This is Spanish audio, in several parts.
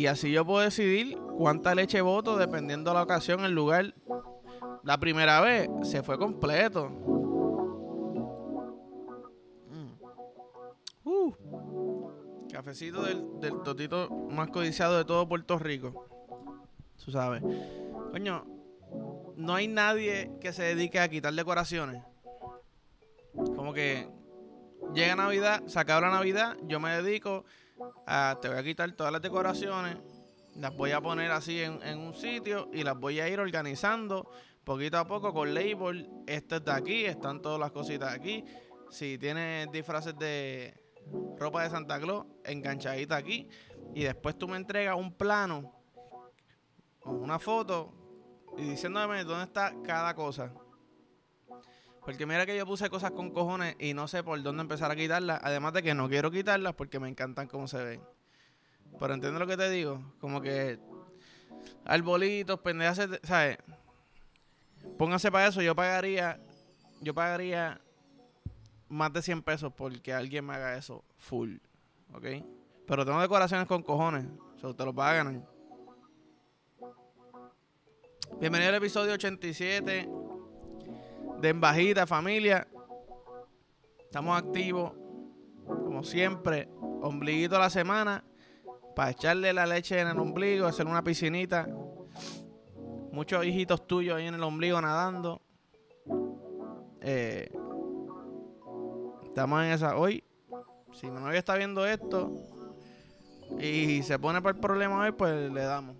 Y así yo puedo decidir cuánta leche voto dependiendo de la ocasión, el lugar. La primera vez se fue completo. Mm. Uh. Cafecito del, del totito más codiciado de todo Puerto Rico. Tú sabes. Coño, no hay nadie que se dedique a quitar decoraciones. Como que llega Navidad, se la Navidad, yo me dedico a, te voy a quitar todas las decoraciones, las voy a poner así en, un sitio y las voy a ir organizando poquito a poco con label. Este está aquí, están todas las cositas aquí. Si tienes disfraces de ropa de Santa Claus, enganchadita aquí. Y después tú me entregas un plano o una foto y diciéndome dónde está cada cosa. Porque mira que yo puse cosas con cojones y no sé por dónde empezar a quitarlas. Además de que no quiero quitarlas porque me encantan cómo se ven. Pero entiendo lo que te digo. Como que arbolitos, pendejas, ¿sabes? Pónganse para eso. Yo pagaría, yo pagaría más de 100 pesos porque alguien me haga eso full. ¿Ok? Pero tengo decoraciones con cojones. O sea, te lo pagan. Bienvenido al episodio 87 de Embajita Familia. Estamos activos, como siempre, ombliguito a la semana, para echarle la leche en el ombligo, hacer una piscinita. Muchos hijitos tuyos ahí en el ombligo nadando. Eh, estamos en esa. Hoy, si mi novia está viendo esto y se pone por el problema hoy, pues le damos.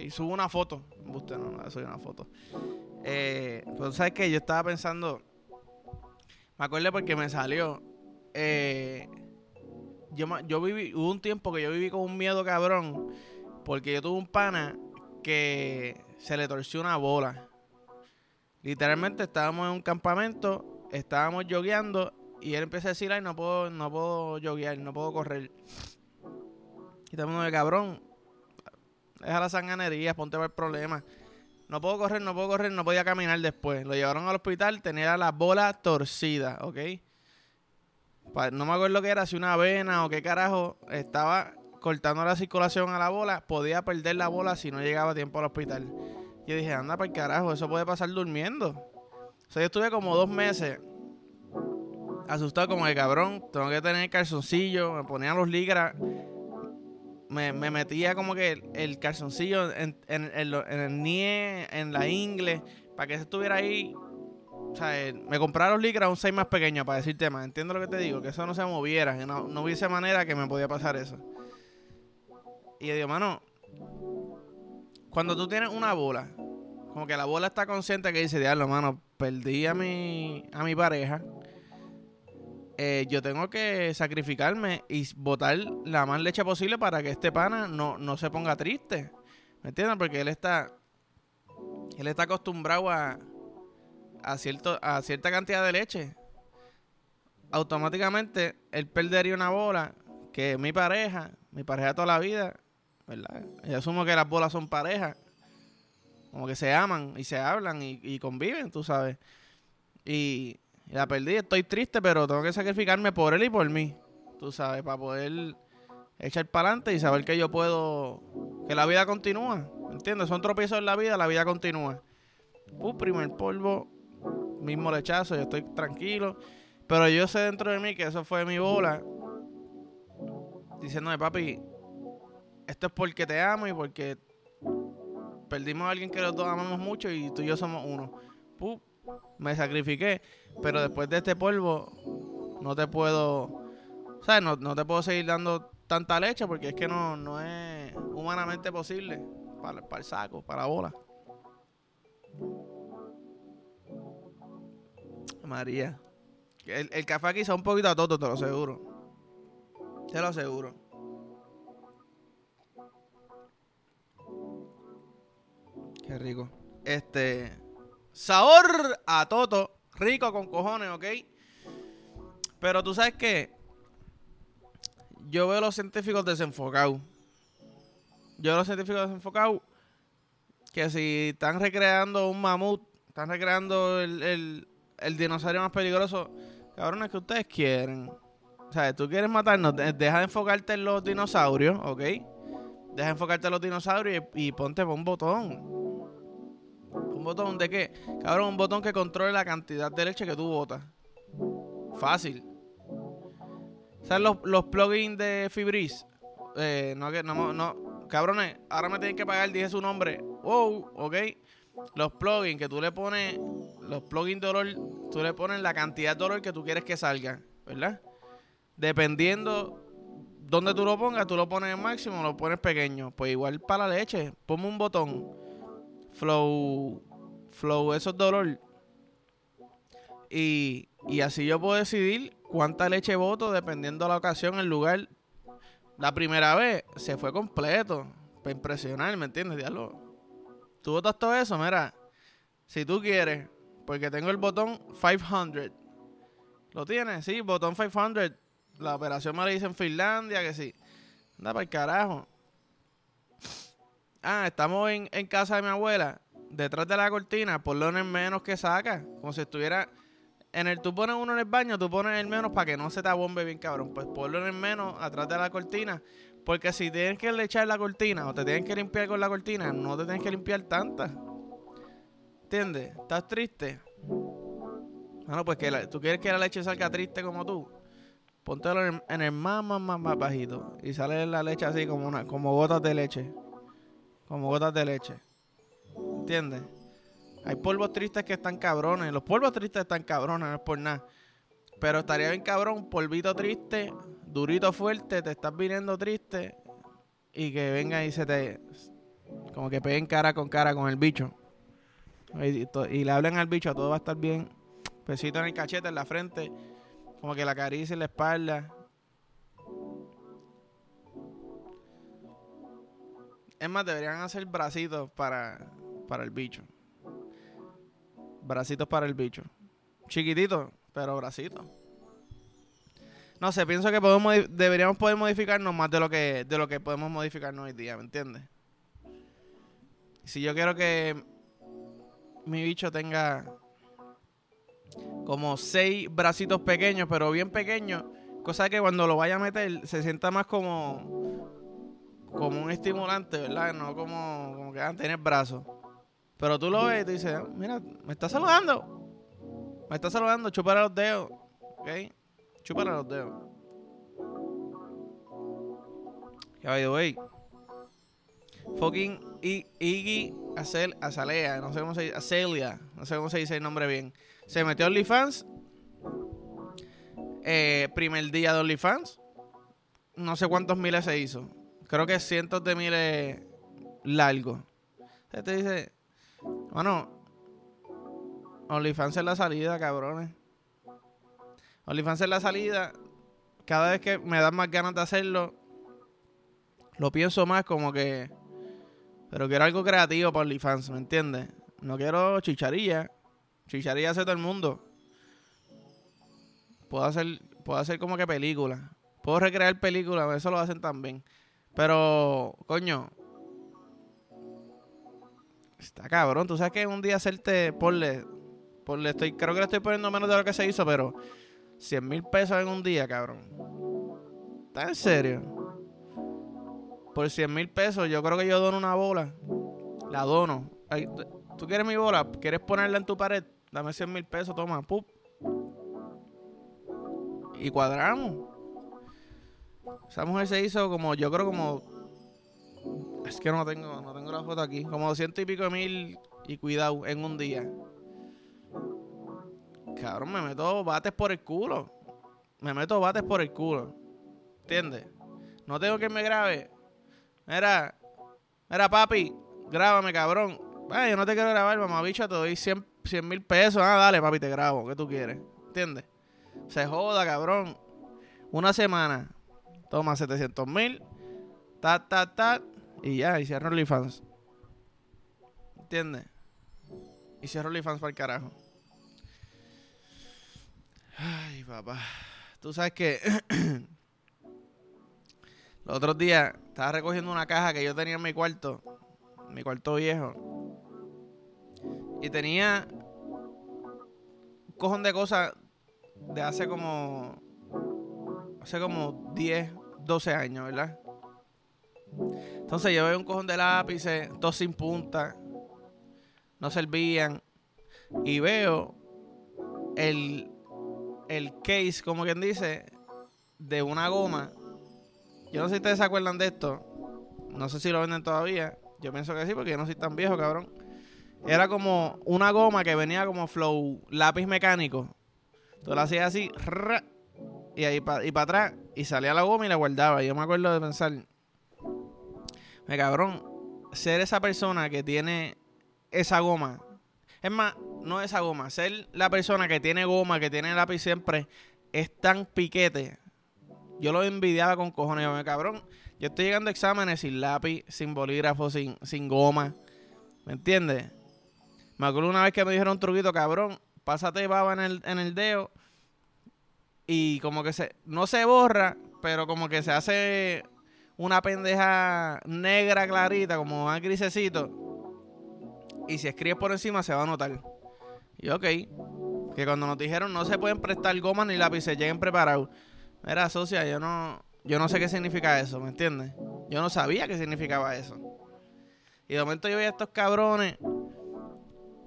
Y subo una foto. Usted no, no, soy una foto. Eh, pues sabes que yo estaba pensando. Me acuerdo porque me salió. Eh, yo, yo viví, hubo un tiempo que yo viví con un miedo cabrón. Porque yo tuve un pana que se le torció una bola. Literalmente estábamos en un campamento, estábamos yogueando y él empezó a decir, ay, no puedo, no puedo yoguear, no puedo correr. Y todo el mundo de cabrón, deja la sanganería, ponte por el problema. No puedo correr, no puedo correr, no podía caminar después. Lo llevaron al hospital, tenía la bola torcida, ¿ok? No me acuerdo qué era, si una vena o qué carajo. Estaba cortando la circulación a la bola. Podía perder la bola si no llegaba a tiempo al hospital. Yo dije, anda para el carajo, eso puede pasar durmiendo. O sea, yo estuve como dos meses asustado como el cabrón. Tengo que tener calzoncillo, me ponía los ligras me, metía como que el, calzoncillo en, el nie, en la ingle, para que estuviera ahí. O sea, me comprara los licras un 6 más pequeño para decirte más. Entiendo lo que te digo, que eso no se moviera, que no, hubiese manera que me podía pasar eso. Y yo digo, mano, cuando tú tienes una bola, como que la bola está consciente que dice, diablo, mano, perdí a mi, a mi pareja eh, yo tengo que sacrificarme y botar la más leche posible para que este pana no, no se ponga triste. ¿Me entiendes? Porque él está. Él está acostumbrado a, a, cierto, a cierta cantidad de leche. Automáticamente él perdería una bola que mi pareja, mi pareja toda la vida, ¿verdad? Yo asumo que las bolas son parejas. Como que se aman y se hablan y, y conviven, tú sabes. Y la perdí, estoy triste, pero tengo que sacrificarme por él y por mí. Tú sabes, para poder echar para adelante y saber que yo puedo. que la vida continúa. ¿Entiendes? Son tropiezos en la vida, la vida continúa. Uh, primer polvo, mismo lechazo, yo estoy tranquilo. Pero yo sé dentro de mí que eso fue mi bola. Diciéndome, papi, esto es porque te amo y porque perdimos a alguien que los dos amamos mucho y tú y yo somos uno. Uh, me sacrifiqué, pero después de este polvo no te puedo, ¿sabes? No, no te puedo seguir dando tanta leche porque es que no, no es humanamente posible para, para el saco, para la bola. María. El, el café aquí está un poquito a todo, te lo aseguro. Te lo aseguro. Qué rico. Este. Sabor a toto. Rico con cojones, ¿ok? Pero tú sabes que yo veo a los científicos desenfocados. Yo veo los científicos desenfocados que si están recreando un mamut, están recreando el, el, dinosaurio más peligroso, cabrones, que ustedes quieren. O sea, tú quieres matarnos, deja de enfocarte en los dinosaurios, ¿ok? Deja enfocarte en los dinosaurios y, ponte por un botón. ¿Un botón de qué? Cabrón, un botón que controle la cantidad de leche que tú botas. Fácil. ¿Sabes los, los plugins de Fibris? Eh, no, no, no, cabrones, ahora me tienen que pagar, dije su nombre. Wow, ok. Los plugins que tú le pones, los plugins de olor, tú le pones la cantidad de olor que tú quieres que salga, ¿verdad? Dependiendo donde tú lo pongas, tú lo pones en máximo o lo pones pequeño. Pues igual para la leche, ponme un botón. Flow, flow, esos dolor. Y, y así yo puedo decidir cuánta leche voto dependiendo de la ocasión, el lugar. La primera vez se fue completo. Para impresionar, ¿me entiendes? Diablo. Tú votas todo eso, mira. Si tú quieres, porque tengo el botón 500. ¿Lo tienes? Sí, botón 500 la operación me la hice en Finlandia, que sí. Anda para el carajo. Ah, estamos en, casa de mi abuela. Detrás de la cortina, ponlo en el menos que saca. Como si estuviera. En el, tú pones uno en el baño, tú pones el menos para que no se te abombe bien, cabrón. Pues ponlo en el menos, atrás de la cortina. Porque si tienes que echar la cortina o te tienes que limpiar con la cortina, no te tienes que limpiar tanta. ¿Entiendes? ¿Estás triste? Bueno, pues que tú quieres que la leche salga triste como tú. Póntelo en, el más, más, más, bajito. Y sale la leche así como, una, como gotas de leche. Como gotas de leche. ¿Entiendes? Hay polvos tristes que están cabrones. Los polvos tristes están cabrones, no es por nada. Pero estaría bien cabrón, polvito triste, durito fuerte, te estás viniendo triste. Y que venga y se te. Como que peguen cara con cara con el bicho. Y, y le hablen al bicho, todo va a estar bien. Pesito en el cachete, en la frente como que la caricia en la espalda. Es más, deberían hacer bracitos para, para el bicho. Bracitos para el bicho. Chiquititos, pero bracitos. No sé, pienso que podemos, deberíamos poder modificarnos más de lo que de lo que podemos modificarnos hoy día, ¿me entiendes? Si yo quiero que mi bicho tenga como seis bracitos pequeños, pero bien pequeños. Cosa que cuando lo vaya a meter se sienta más como como un estimulante, ¿verdad? No como, como que van a tener brazos. Pero tú lo ves y te dices, mira, me está saludando. Me está saludando, chúpale los dedos. ¿Ok? Chúpale los dedos. Que by the way. Fucking Iggy Azalea, no sé cómo se dice, Azalea, no sé cómo se dice el nombre bien. Se metió a OnlyFans. Eh, primer día de OnlyFans. No sé cuántos miles se hizo. Creo que cientos de miles largos. Te dice, bueno, OnlyFans es la salida, cabrones. OnlyFans es la salida. Cada vez que me dan más ganas de hacerlo, lo pienso más como que. Pero quiero algo creativo para OnlyFans, ¿me entiendes? No quiero chicharilla. Chicharía hace todo el mundo. Puedo hacer, puedo hacer como que películas. Puedo recrear películas, eso lo hacen también. Pero, coño. Está cabrón. Tú sabes que un día hacerte, porle, porle, estoy, creo que le estoy poniendo menos de lo que se hizo, pero 100 mil pesos en un día, cabrón. ¿Estás en serio? Por 100 mil pesos, yo creo que yo dono una bola. La dono. ¿Tú quieres mi bola? ¿Quieres ponerla en tu pared? Dame 100 mil pesos, toma, pup. Y cuadramos. Esa mujer se hizo como, yo creo como. Es que no tengo, no tengo la foto aquí. Como 200 y pico de mil y cuidado en un día. Cabrón, me meto bates por el culo. Me meto bates por el culo. ¿Entiendes? No tengo que me grabe. Mira, mira, papi, grábame, cabrón. Ay, yo no te quiero grabar, mamá bicha, te doy 100 100 mil pesos. Ah, dale, papi, te grabo. ¿Qué tú quieres? ¿Entiendes? Se joda, cabrón. Una semana. Toma 700 mil. Ta, ta, ta. Y ya, y cierro OnlyFans. ¿Entiendes? Y cierro OnlyFans para el carajo. Ay, papá. Tú sabes que los otros días estaba recogiendo una caja que yo tenía en mi cuarto, mi cuarto viejo. Y tenía un cojón de cosas de hace como. Hace como 10, 12 años, ¿verdad? Entonces veo un cojón de lápices, todos sin punta, no servían. Y veo el, el case, como quien dice, de una goma. Yo no sé si ustedes se acuerdan de esto. No sé si lo venden todavía. Yo pienso que sí, porque yo no soy tan viejo, cabrón. Era como una goma que venía como flow lápiz mecánico. Tú la hacías así, y ahí y para atrás, y salía la goma y la guardaba. Yo me acuerdo de pensar, me cabrón, ser esa persona que tiene esa goma. Es más, no esa goma, ser la persona que tiene goma, que tiene lápiz siempre, es tan piquete. Yo lo envidiaba con cojones. me cabrón, yo estoy llegando a exámenes sin lápiz, sin bolígrafo, sin, sin goma. ¿Me entiendes? Me acuerdo una vez que me dijeron un truquito, cabrón, pásate baba en el, en el dedo y como que se, no se borra, pero como que se hace una pendeja negra clarita, como más grisecito. Y si escribes por encima se va a notar. Y ok, que cuando nos dijeron no se pueden prestar gomas ni lápices, lleguen preparados. Era socia, yo no, yo no sé qué significa eso, ¿me entiendes? Yo no sabía qué significaba eso. Y de momento yo vi a estos cabrones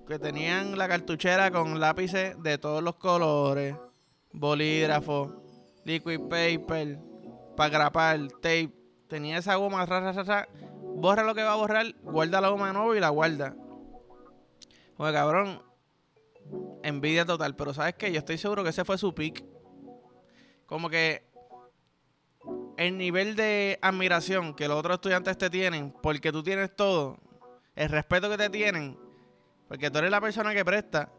que tenían la cartuchera con lápices de todos los colores, bolígrafo, liquid paper, para grapar, tape. Tenía esa goma, ra, borra lo que va a borrar, guarda la goma de nuevo y la guarda. Oye, cabrón, envidia total, pero ¿sabes qué? Yo estoy seguro que ese fue su pick. Como que el nivel de admiración que los otros estudiantes te tienen, porque tú tienes todo, el respeto que te tienen, porque tú eres la persona que presta.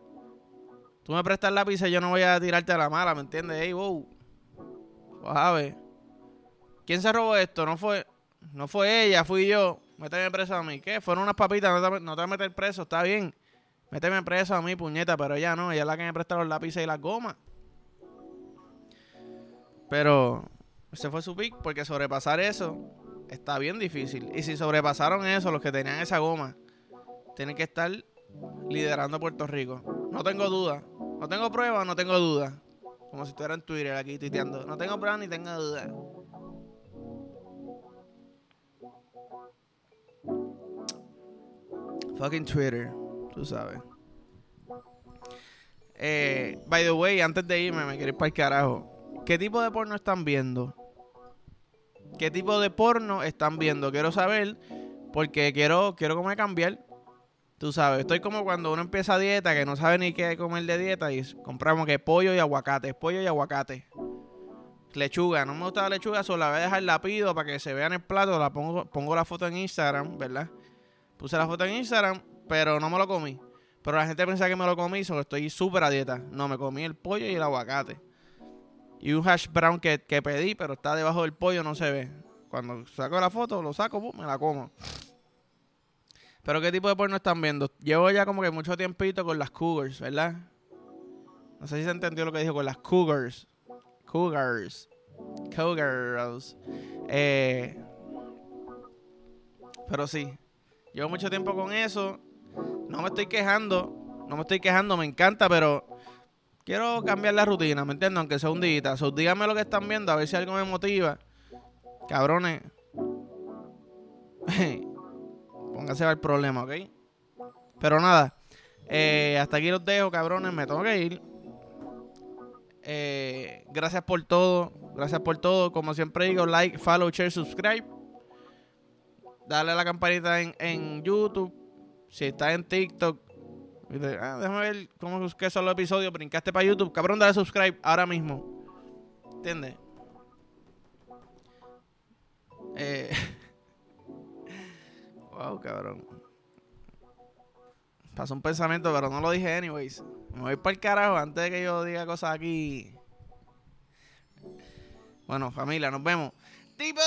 Tú me prestas lápiz y yo no voy a tirarte a la mala, ¿me entiendes? Ey, wow. a ver. ¿Quién se robó esto? No fue, no fue ella, fui yo. Méteme preso a mí. ¿Qué? Fueron unas papitas, no te, no vas a meter preso, está bien. Méteme preso a mí, puñeta, pero ella no, ella es la que me presta los lápices y las gomas. Pero ese fue su pick, porque sobrepasar eso está bien difícil. Y si sobrepasaron eso, los que tenían esa goma, tienen que estar liderando Puerto Rico. No tengo duda. No tengo pruebas, no tengo duda. Como si estuviera en Twitter aquí tuiteando. No tengo pruebas ni tengo duda. Fucking Twitter, tú sabes. Eh, by the way, antes de irme, me quiero ir para el carajo. ¿Qué tipo de porno están viendo? ¿Qué tipo de porno están viendo? Quiero saber, porque quiero, quiero como cambiar. Tú sabes, estoy como cuando uno empieza dieta, que no sabe ni qué comer de dieta, y compramos que pollo y aguacate, pollo y aguacate. Lechuga, no me gusta la lechuga, solo la voy a dejar la pido para que se vea en el plato, la pongo, pongo la foto en Instagram, ¿verdad? Puse la foto en Instagram, pero no me lo comí. Pero la gente piensa que me lo comí, solo estoy súper a dieta. No, me comí el pollo y el aguacate. Y un hash brown que, pedí, pero está debajo del pollo, no se ve. Cuando saco la foto, lo saco, me la como. Pero ¿qué tipo de porno están viendo? Llevo ya como que mucho tiempito con las cougars, ¿verdad? No sé si se entendió lo que dijo con las cougars. Cougars. Cougars. Eh, pero sí. Llevo mucho tiempo con eso. No me estoy quejando. No me estoy quejando, me encanta, pero quiero cambiar la rutina, ¿me entiendes? Aunque sea un día. So, díganme lo que están viendo, a ver si algo me motiva. Cabrones. Pónganse al problema, ¿ok? Pero nada. Eh, hasta aquí los dejo, cabrones. Me tengo que ir. Eh, gracias por todo. Gracias por todo. Como siempre digo, like, follow, share, subscribe. Dale a la campanita en, en YouTube. Si estás en TikTok, Ah, déjame ver cómo es que son los episodios. Brincaste para YouTube. Cabrón, dale subscribe ahora mismo. ¿Entiendes? Eh. wow, cabrón. Pasó un pensamiento, pero no lo dije anyways. Me voy para el carajo antes de que yo diga cosas aquí. Bueno, familia, nos vemos. ¡Tipo!